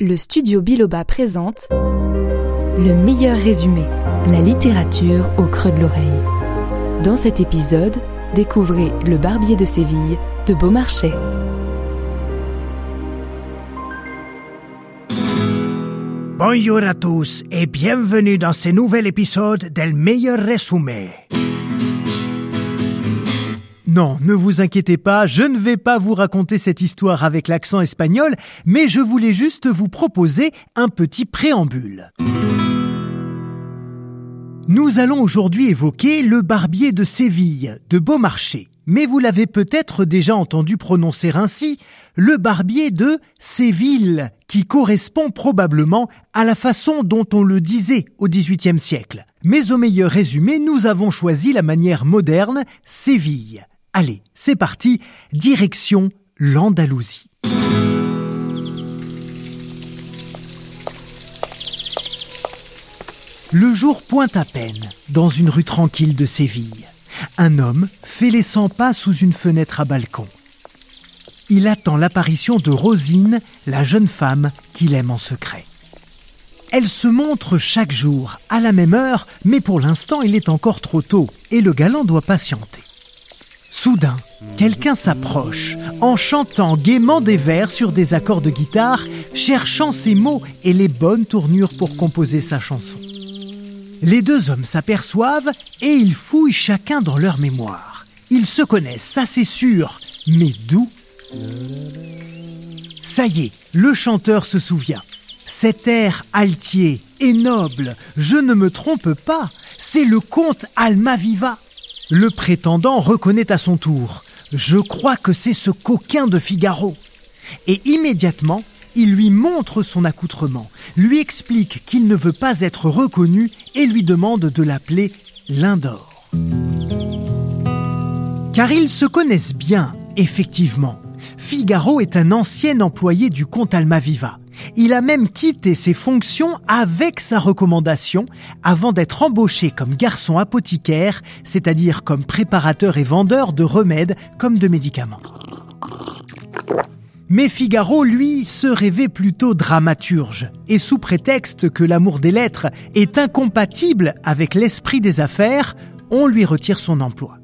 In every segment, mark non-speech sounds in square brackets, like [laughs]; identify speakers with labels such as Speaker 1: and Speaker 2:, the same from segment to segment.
Speaker 1: Le studio Biloba présente Le meilleur résumé, la littérature au creux de l'oreille. Dans cet épisode, découvrez Le Barbier de Séville de Beaumarchais.
Speaker 2: Bonjour à tous et bienvenue dans ce nouvel épisode del meilleur résumé. Non, ne vous inquiétez pas, je ne vais pas vous raconter cette histoire avec l'accent espagnol, mais je voulais juste vous proposer un petit préambule. Nous allons aujourd'hui évoquer le barbier de Séville, de Beaumarchais. Mais vous l'avez peut-être déjà entendu prononcer ainsi, le barbier de Séville, qui correspond probablement à la façon dont on le disait au XVIIIe siècle. Mais au meilleur résumé, nous avons choisi la manière moderne Séville. Allez, c'est parti, direction l'Andalousie. Le jour pointe à peine dans une rue tranquille de Séville. Un homme fait les 100 pas sous une fenêtre à balcon. Il attend l'apparition de Rosine, la jeune femme qu'il aime en secret. Elle se montre chaque jour, à la même heure, mais pour l'instant il est encore trop tôt et le galant doit patienter. Soudain, quelqu'un s'approche, en chantant gaiement des vers sur des accords de guitare, cherchant ses mots et les bonnes tournures pour composer sa chanson. Les deux hommes s'aperçoivent et ils fouillent chacun dans leur mémoire. Ils se connaissent, ça c'est sûr, mais d'où? Ça y est, le chanteur se souvient. Cet air altier et noble, je ne me trompe pas, c'est le comte Almaviva. Le prétendant reconnaît à son tour. Je crois que c'est ce coquin de Figaro. Et immédiatement, il lui montre son accoutrement, lui explique qu'il ne veut pas être reconnu et lui demande de l'appeler Lindor. Car ils se connaissent bien, effectivement. Figaro est un ancien employé du comte Almaviva. Il a même quitté ses fonctions avec sa recommandation avant d'être embauché comme garçon apothicaire, c'est-à-dire comme préparateur et vendeur de remèdes comme de médicaments. Mais Figaro, lui, se rêvait plutôt dramaturge, et sous prétexte que l'amour des lettres est incompatible avec l'esprit des affaires, on lui retire son emploi.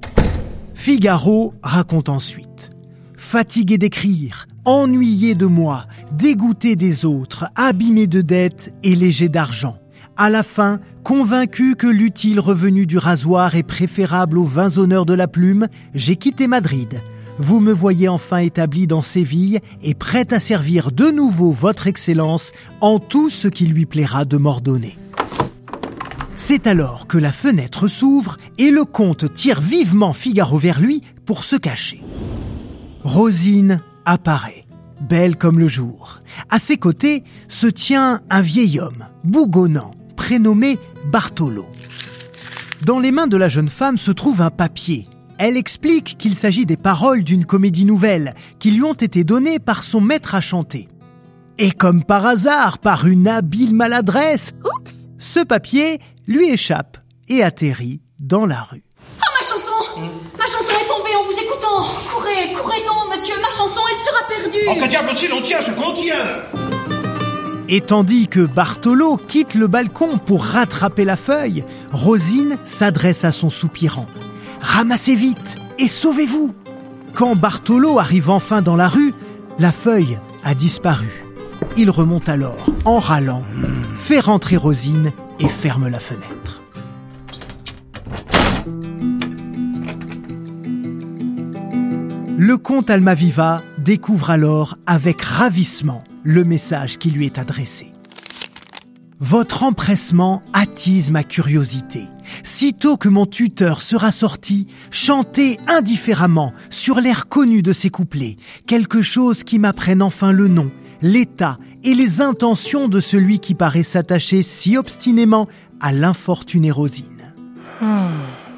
Speaker 2: Figaro raconte ensuite. Fatigué d'écrire, ennuyé de moi, dégoûté des autres, abîmé de dettes et léger d'argent. À la fin, convaincu que l'utile revenu du rasoir est préférable aux vains honneurs de la plume, j'ai quitté Madrid vous me voyez enfin établi dans Séville et prêt à servir de nouveau votre Excellence en tout ce qui lui plaira de m'ordonner. C'est alors que la fenêtre s'ouvre et le comte tire vivement Figaro vers lui pour se cacher. Rosine apparaît, belle comme le jour. À ses côtés se tient un vieil homme, bougonnant, prénommé Bartolo. Dans les mains de la jeune femme se trouve un papier elle explique qu'il s'agit des paroles d'une comédie nouvelle qui lui ont été données par son maître à chanter. Et comme par hasard, par une habile maladresse,
Speaker 3: Oups
Speaker 2: ce papier lui échappe et atterrit dans la rue.
Speaker 3: Oh, ma chanson est tombée en vous écoutant Courez, courez donc, monsieur, ma chanson, elle sera perdue
Speaker 4: En que diable aussi l'on tient ce qu'on tient
Speaker 2: Et tandis que Bartolo quitte le balcon pour rattraper la feuille, Rosine s'adresse à son soupirant. Ramassez vite et sauvez-vous Quand Bartolo arrive enfin dans la rue, la feuille a disparu. Il remonte alors, en râlant, fait rentrer Rosine et ferme la fenêtre. Le comte Almaviva découvre alors avec ravissement le message qui lui est adressé. Votre empressement attise ma curiosité. Sitôt que mon tuteur sera sorti, chantez indifféremment sur l'air connu de ses couplets, quelque chose qui m'apprenne enfin le nom, l'état et les intentions de celui qui paraît s'attacher si obstinément à l'infortunée Rosine.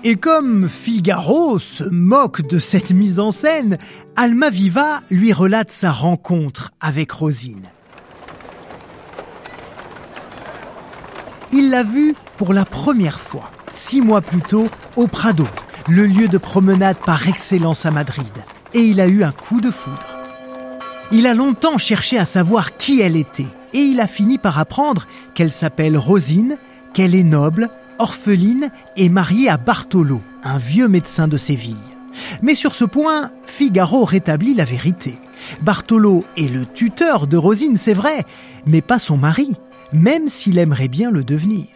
Speaker 2: Et comme Figaro se moque de cette mise en scène, Almaviva lui relate sa rencontre avec Rosine. Il l'a vue pour la première fois, six mois plus tôt, au Prado, le lieu de promenade par excellence à Madrid, et il a eu un coup de foudre. Il a longtemps cherché à savoir qui elle était, et il a fini par apprendre qu'elle s'appelle Rosine, qu'elle est noble, orpheline et mariée à Bartolo, un vieux médecin de Séville. Mais sur ce point, Figaro rétablit la vérité. Bartolo est le tuteur de Rosine, c'est vrai, mais pas son mari, même s'il aimerait bien le devenir.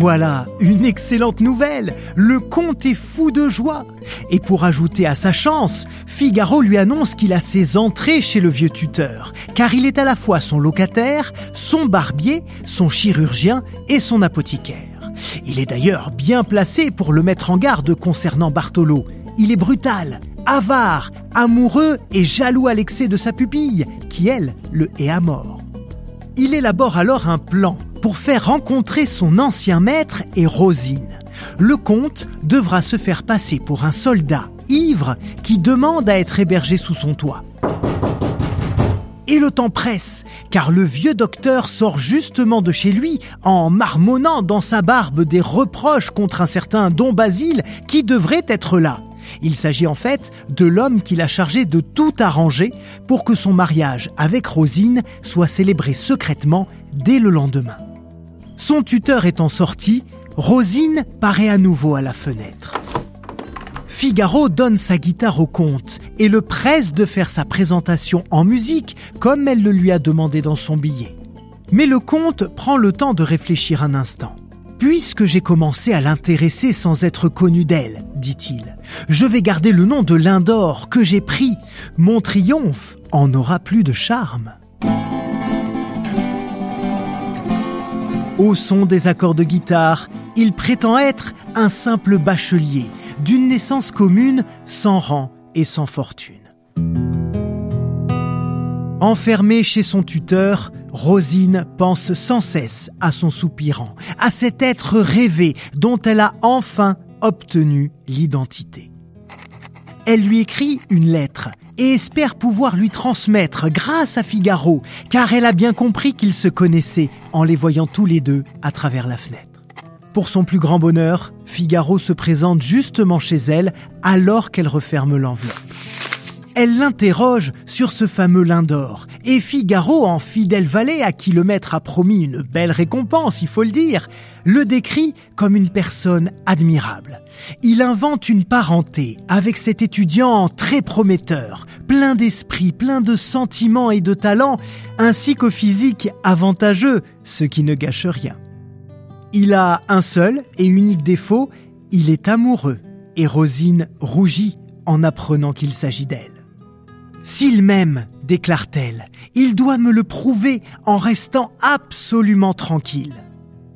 Speaker 2: Voilà une excellente nouvelle. Le comte est fou de joie. Et pour ajouter à sa chance, Figaro lui annonce qu'il a ses entrées chez le vieux tuteur, car il est à la fois son locataire, son barbier, son chirurgien et son apothicaire. Il est d'ailleurs bien placé pour le mettre en garde concernant Bartolo. Il est brutal, avare, amoureux et jaloux à l'excès de sa pupille, qui elle le hait à mort. Il élabore alors un plan pour faire rencontrer son ancien maître et Rosine. Le comte devra se faire passer pour un soldat ivre qui demande à être hébergé sous son toit. Et le temps presse, car le vieux docteur sort justement de chez lui en marmonnant dans sa barbe des reproches contre un certain Don Basile qui devrait être là. Il s'agit en fait de l'homme qu'il a chargé de tout arranger pour que son mariage avec Rosine soit célébré secrètement dès le lendemain. Son tuteur étant sorti, Rosine paraît à nouveau à la fenêtre. Figaro donne sa guitare au comte et le presse de faire sa présentation en musique comme elle le lui a demandé dans son billet. Mais le comte prend le temps de réfléchir un instant. Puisque j'ai commencé à l'intéresser sans être connu d'elle, dit-il, je vais garder le nom de Lindor que j'ai pris. Mon triomphe en aura plus de charme. Au son des accords de guitare, il prétend être un simple bachelier, d'une naissance commune, sans rang et sans fortune. Enfermée chez son tuteur, Rosine pense sans cesse à son soupirant, à cet être rêvé dont elle a enfin obtenu l'identité. Elle lui écrit une lettre et espère pouvoir lui transmettre grâce à Figaro, car elle a bien compris qu'ils se connaissaient en les voyant tous les deux à travers la fenêtre. Pour son plus grand bonheur, Figaro se présente justement chez elle alors qu'elle referme l'enveloppe. Elle l'interroge sur ce fameux Lindor, et Figaro, en fidèle valet à qui le maître a promis une belle récompense, il faut le dire, le décrit comme une personne admirable. Il invente une parenté avec cet étudiant très prometteur, plein d'esprit, plein de sentiments et de talent, ainsi qu'au physique avantageux, ce qui ne gâche rien. Il a un seul et unique défaut, il est amoureux, et Rosine rougit en apprenant qu'il s'agit d'elle. S'il m'aime, déclare-t-elle, il doit me le prouver en restant absolument tranquille.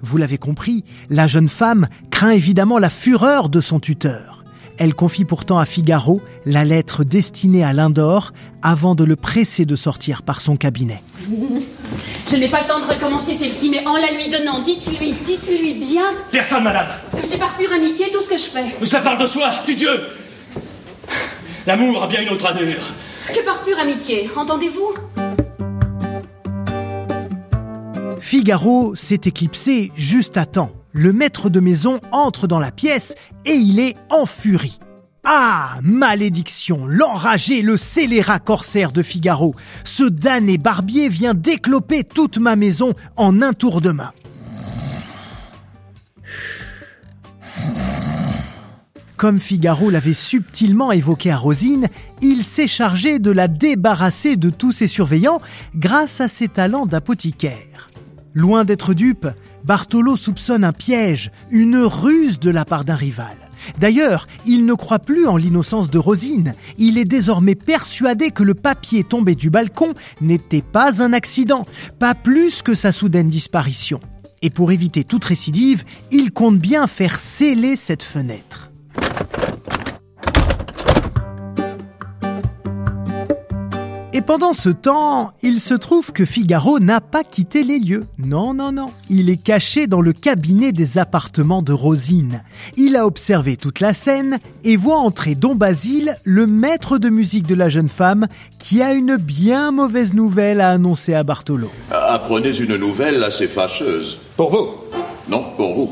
Speaker 2: Vous l'avez compris, la jeune femme craint évidemment la fureur de son tuteur. Elle confie pourtant à Figaro la lettre destinée à Lindor avant de le presser de sortir par son cabinet. [laughs]
Speaker 3: Je n'ai pas le temps de recommencer celle-ci, mais en la lui donnant, dites-lui, dites-lui bien
Speaker 5: Personne, madame
Speaker 3: que c'est par pure amitié tout ce que je fais.
Speaker 5: Mais cela parle de soi, tu Dieu L'amour a bien une autre allure.
Speaker 3: Que par pure amitié, entendez-vous?
Speaker 2: Figaro s'est éclipsé juste à temps. Le maître de maison entre dans la pièce et il est en furie. Ah, malédiction, l'enragé, le scélérat corsaire de Figaro. Ce damné barbier vient décloper toute ma maison en un tour de main. Comme Figaro l'avait subtilement évoqué à Rosine, il s'est chargé de la débarrasser de tous ses surveillants grâce à ses talents d'apothicaire. Loin d'être dupe, Bartolo soupçonne un piège, une ruse de la part d'un rival. D'ailleurs, il ne croit plus en l'innocence de Rosine. Il est désormais persuadé que le papier tombé du balcon n'était pas un accident, pas plus que sa soudaine disparition. Et pour éviter toute récidive, il compte bien faire sceller cette fenêtre. Et pendant ce temps, il se trouve que Figaro n'a pas quitté les lieux. Non, non, non. Il est caché dans le cabinet des appartements de Rosine. Il a observé toute la scène et voit entrer Don Basile, le maître de musique de la jeune femme, qui a une bien mauvaise nouvelle à annoncer à Bartolo.
Speaker 6: Apprenez une nouvelle assez fâcheuse.
Speaker 4: Pour vous?
Speaker 6: Non, pour vous.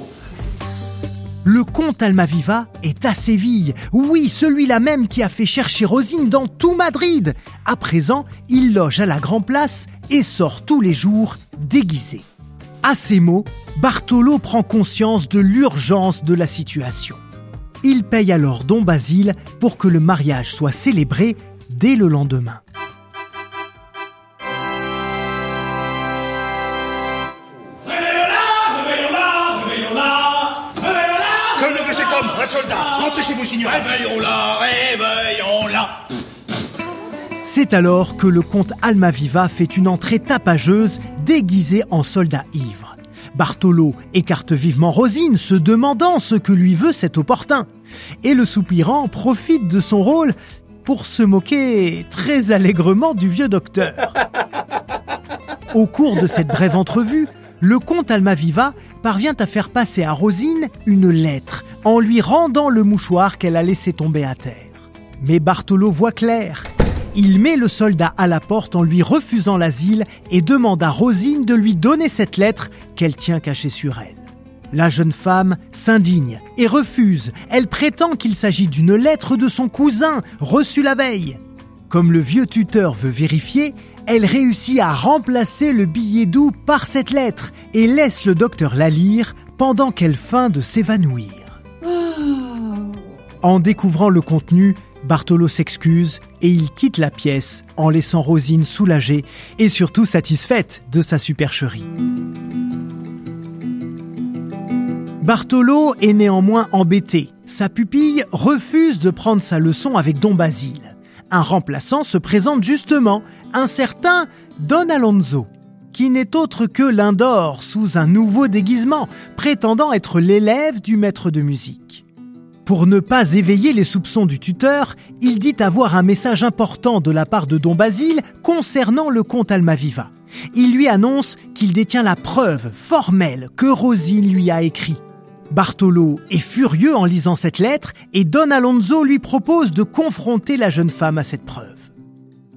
Speaker 2: Le comte Almaviva est à Séville. Oui, celui-là même qui a fait chercher Rosine dans tout Madrid. À présent, il loge à la Grand Place et sort tous les jours déguisé. À ces mots, Bartolo prend conscience de l'urgence de la situation. Il paye alors Don Basile pour que le mariage soit célébré dès le lendemain.
Speaker 4: Un soldat Rentrez chez vous, signor
Speaker 5: Réveillons-la, réveillons-la.
Speaker 2: C'est alors que le comte Almaviva fait une entrée tapageuse déguisé en soldat ivre. Bartolo écarte vivement Rosine, se demandant ce que lui veut cet opportun. Et le soupirant profite de son rôle pour se moquer très allègrement du vieux docteur. [laughs] Au cours de cette brève entrevue, le comte Almaviva parvient à faire passer à Rosine une lettre en lui rendant le mouchoir qu'elle a laissé tomber à terre. Mais Bartolo voit clair. Il met le soldat à la porte en lui refusant l'asile et demande à Rosine de lui donner cette lettre qu'elle tient cachée sur elle. La jeune femme s'indigne et refuse. Elle prétend qu'il s'agit d'une lettre de son cousin reçue la veille. Comme le vieux tuteur veut vérifier, elle réussit à remplacer le billet doux par cette lettre et laisse le docteur la lire pendant qu'elle feint de s'évanouir. En découvrant le contenu, Bartolo s'excuse et il quitte la pièce en laissant Rosine soulagée et surtout satisfaite de sa supercherie. Bartolo est néanmoins embêté. Sa pupille refuse de prendre sa leçon avec Don Basile. Un remplaçant se présente justement, un certain Don Alonso, qui n'est autre que l'Indor sous un nouveau déguisement, prétendant être l'élève du maître de musique. Pour ne pas éveiller les soupçons du tuteur, il dit avoir un message important de la part de Don Basile concernant le comte Almaviva. Il lui annonce qu'il détient la preuve formelle que Rosine lui a écrit. Bartolo est furieux en lisant cette lettre et Don Alonso lui propose de confronter la jeune femme à cette preuve.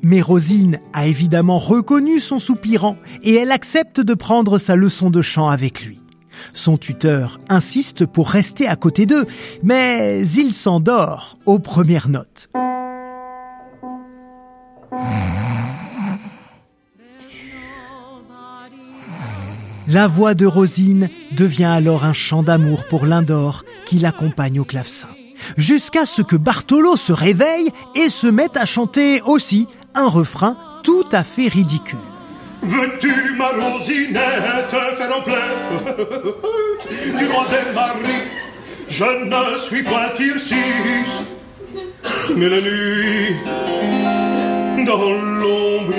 Speaker 2: Mais Rosine a évidemment reconnu son soupirant et elle accepte de prendre sa leçon de chant avec lui. Son tuteur insiste pour rester à côté d'eux, mais il s'endort aux premières notes. La voix de Rosine devient alors un chant d'amour pour l'Indor qui l'accompagne au clavecin. Jusqu'à ce que Bartolo se réveille et se mette à chanter aussi un refrain tout à fait ridicule.
Speaker 4: Veux-tu, ma Rosinette, faire en plein [laughs] du roi des maris Je ne suis point Tircis, mais la nuit, dans l'ombre,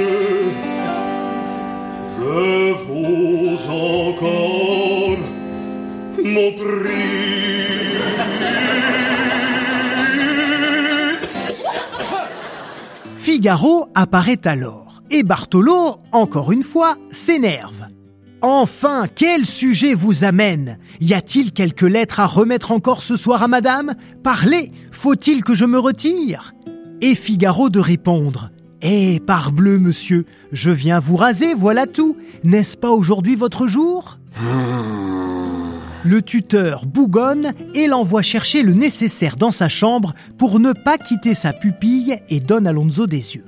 Speaker 4: je vaux encore mon prix.
Speaker 2: Figaro apparaît alors et Bartolo, encore une fois, s'énerve. Enfin, quel sujet vous amène? Y a-t-il quelques lettres à remettre encore ce soir à madame? Parlez Faut-il que je me retire? Et Figaro de répondre Eh, parbleu, monsieur, je viens vous raser, voilà tout. N'est-ce pas aujourd'hui votre jour? Le tuteur bougonne et l'envoie chercher le nécessaire dans sa chambre pour ne pas quitter sa pupille et donne Alonso des yeux.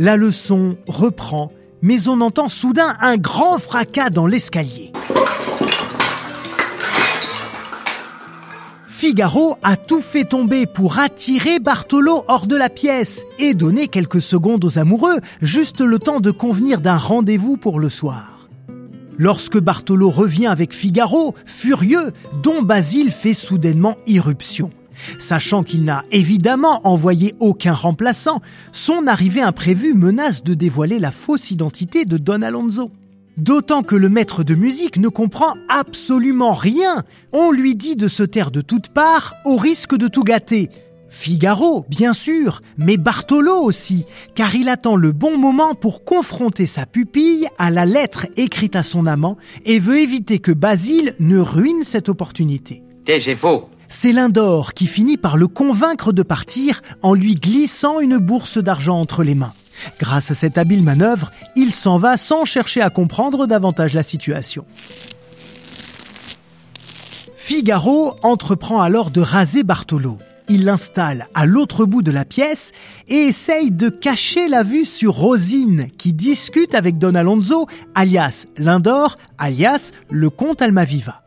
Speaker 2: La leçon reprend, mais on entend soudain un grand fracas dans l'escalier. Figaro a tout fait tomber pour attirer Bartolo hors de la pièce et donner quelques secondes aux amoureux, juste le temps de convenir d'un rendez-vous pour le soir. Lorsque Bartolo revient avec Figaro, furieux, Don Basile fait soudainement irruption. Sachant qu'il n'a évidemment envoyé aucun remplaçant, son arrivée imprévue menace de dévoiler la fausse identité de Don Alonso. D'autant que le maître de musique ne comprend absolument rien. On lui dit de se taire de toutes parts au risque de tout gâter. Figaro, bien sûr, mais Bartolo aussi, car il attend le bon moment pour confronter sa pupille à la lettre écrite à son amant et veut éviter que Basile ne ruine cette opportunité. C'est Lindor qui finit par le convaincre de partir en lui glissant une bourse d'argent entre les mains. Grâce à cette habile manœuvre, il s'en va sans chercher à comprendre davantage la situation. Figaro entreprend alors de raser Bartolo. Il l'installe à l'autre bout de la pièce et essaye de cacher la vue sur Rosine qui discute avec Don Alonso, alias Lindor, alias le comte Almaviva.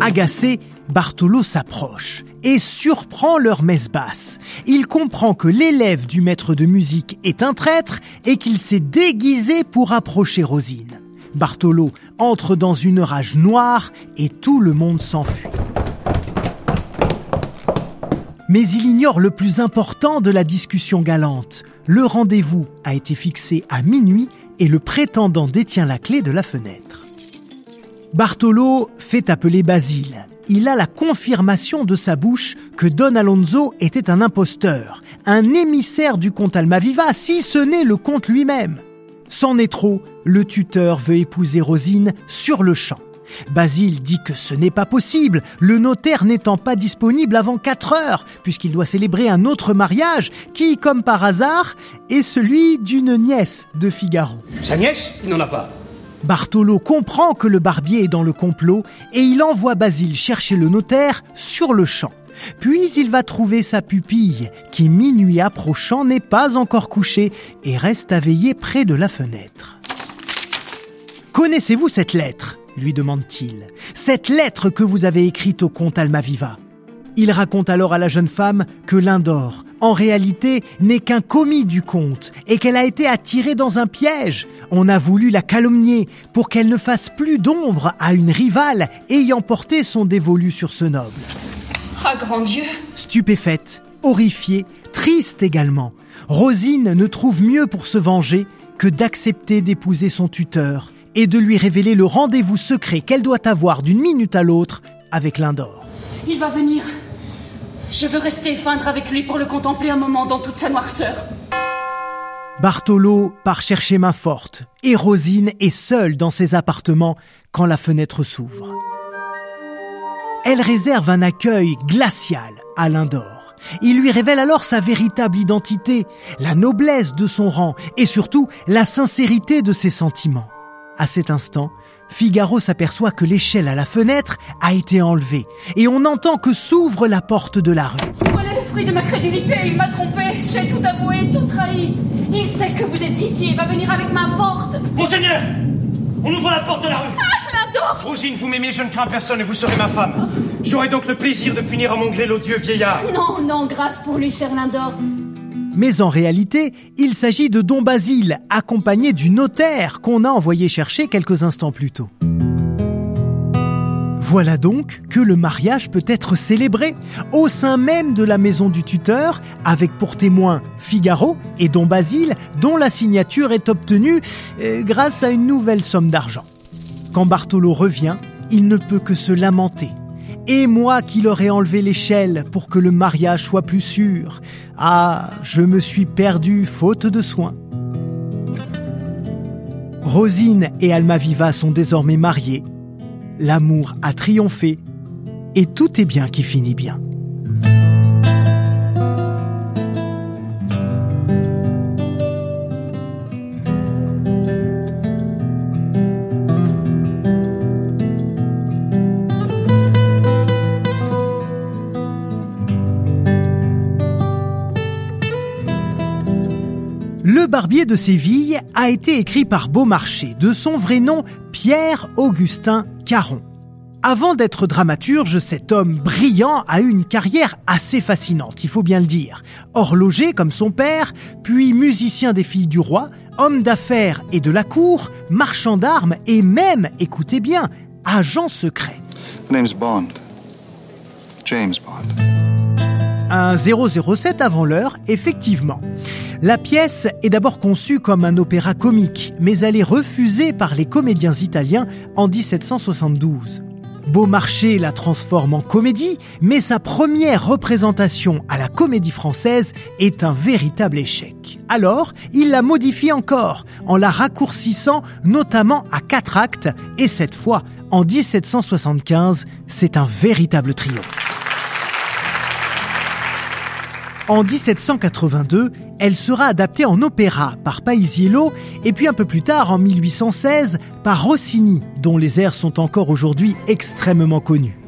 Speaker 2: Agacé, Bartolo s'approche et surprend leur messe basse. Il comprend que l'élève du maître de musique est un traître et qu'il s'est déguisé pour approcher Rosine. Bartolo entre dans une rage noire et tout le monde s'enfuit. Mais il ignore le plus important de la discussion galante. Le rendez-vous a été fixé à minuit et le prétendant détient la clé de la fenêtre. Bartolo fait appeler Basile il a la confirmation de sa bouche que Don Alonso était un imposteur, un émissaire du comte Almaviva, si ce n'est le comte lui-même. C'en est trop, le tuteur veut épouser Rosine sur le champ. Basile dit que ce n'est pas possible, le notaire n'étant pas disponible avant 4 heures, puisqu'il doit célébrer un autre mariage qui, comme par hasard, est celui d'une nièce de Figaro.
Speaker 4: Sa nièce Il n'en a pas.
Speaker 2: Bartolo comprend que le barbier est dans le complot et il envoie Basile chercher le notaire sur le champ. Puis il va trouver sa pupille, qui minuit approchant n'est pas encore couchée et reste à veiller près de la fenêtre. Connaissez-vous cette lettre? lui demande-t-il. Cette lettre que vous avez écrite au comte Almaviva. Il raconte alors à la jeune femme que Lindor, en réalité, n'est qu'un commis du comte et qu'elle a été attirée dans un piège. On a voulu la calomnier pour qu'elle ne fasse plus d'ombre à une rivale ayant porté son dévolu sur ce noble.
Speaker 3: Ah, grand Dieu
Speaker 2: Stupéfaite, horrifiée, triste également, Rosine ne trouve mieux pour se venger que d'accepter d'épouser son tuteur et de lui révéler le rendez-vous secret qu'elle doit avoir d'une minute à l'autre avec Lindor.
Speaker 3: Il va venir. Je veux rester feindre avec lui pour le contempler un moment dans toute sa noirceur.
Speaker 2: Bartolo part chercher main forte et Rosine est seule dans ses appartements quand la fenêtre s'ouvre. Elle réserve un accueil glacial à Lindor. Il lui révèle alors sa véritable identité, la noblesse de son rang et surtout la sincérité de ses sentiments. À cet instant, Figaro s'aperçoit que l'échelle à la fenêtre a été enlevée et on entend que s'ouvre la porte de la rue.
Speaker 3: Voilà le fruit de ma crédulité, il m'a trompé, j'ai tout avoué, tout trahi. Il sait que vous êtes ici et va venir avec main forte.
Speaker 5: Monseigneur On ouvre la porte de la rue
Speaker 3: Ah, Lindor
Speaker 4: Rosine, vous m'aimez, je ne crains personne et vous serez ma femme. J'aurai donc le plaisir de punir à mon gré l'odieux vieillard.
Speaker 3: Non, non, grâce pour lui, cher Lindor.
Speaker 2: Mais en réalité, il s'agit de Don Basile, accompagné du notaire qu'on a envoyé chercher quelques instants plus tôt. Voilà donc que le mariage peut être célébré au sein même de la maison du tuteur, avec pour témoins Figaro et Don Basile, dont la signature est obtenue euh, grâce à une nouvelle somme d'argent. Quand Bartolo revient, il ne peut que se lamenter. Et moi qui leur ai enlevé l'échelle pour que le mariage soit plus sûr. Ah, je me suis perdu faute de soins. Rosine et Almaviva sont désormais mariés. L'amour a triomphé et tout est bien qui finit bien. Barbier de Séville a été écrit par Beaumarchais, de son vrai nom Pierre-Augustin Caron. Avant d'être dramaturge, cet homme brillant a eu une carrière assez fascinante, il faut bien le dire. Horloger comme son père, puis musicien des filles du roi, homme d'affaires et de la cour, marchand d'armes et même, écoutez bien, agent secret.
Speaker 7: The name's Bond. James Bond.
Speaker 2: Un 007 avant l'heure, effectivement. La pièce est d'abord conçue comme un opéra comique, mais elle est refusée par les comédiens italiens en 1772. Beaumarchais la transforme en comédie, mais sa première représentation à la comédie française est un véritable échec. Alors, il la modifie encore, en la raccourcissant notamment à quatre actes, et cette fois, en 1775, c'est un véritable triomphe. En 1782, elle sera adaptée en opéra par Paisiello et puis un peu plus tard, en 1816, par Rossini, dont les airs sont encore aujourd'hui extrêmement connus.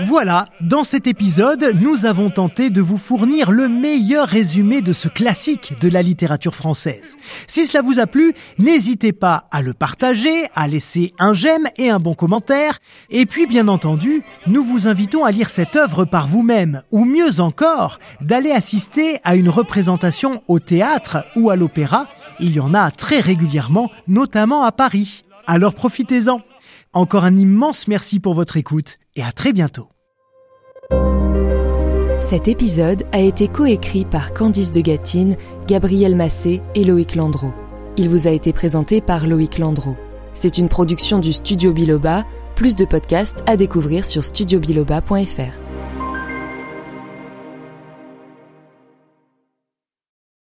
Speaker 2: Voilà, dans cet épisode, nous avons tenté de vous fournir le meilleur résumé de ce classique de la littérature française. Si cela vous a plu, n'hésitez pas à le partager, à laisser un j'aime et un bon commentaire. Et puis, bien entendu, nous vous invitons à lire cette œuvre par vous-même, ou mieux encore, d'aller assister à une représentation au théâtre ou à l'opéra. Il y en a très régulièrement, notamment à Paris. Alors profitez-en. Encore un immense merci pour votre écoute et à très bientôt.
Speaker 1: Cet épisode a été coécrit par Candice de Gatine, Gabriel Massé et Loïc Landreau. Il vous a été présenté par Loïc Landreau. C'est une production du Studio Biloba, plus de podcasts à découvrir sur studiobiloba.fr.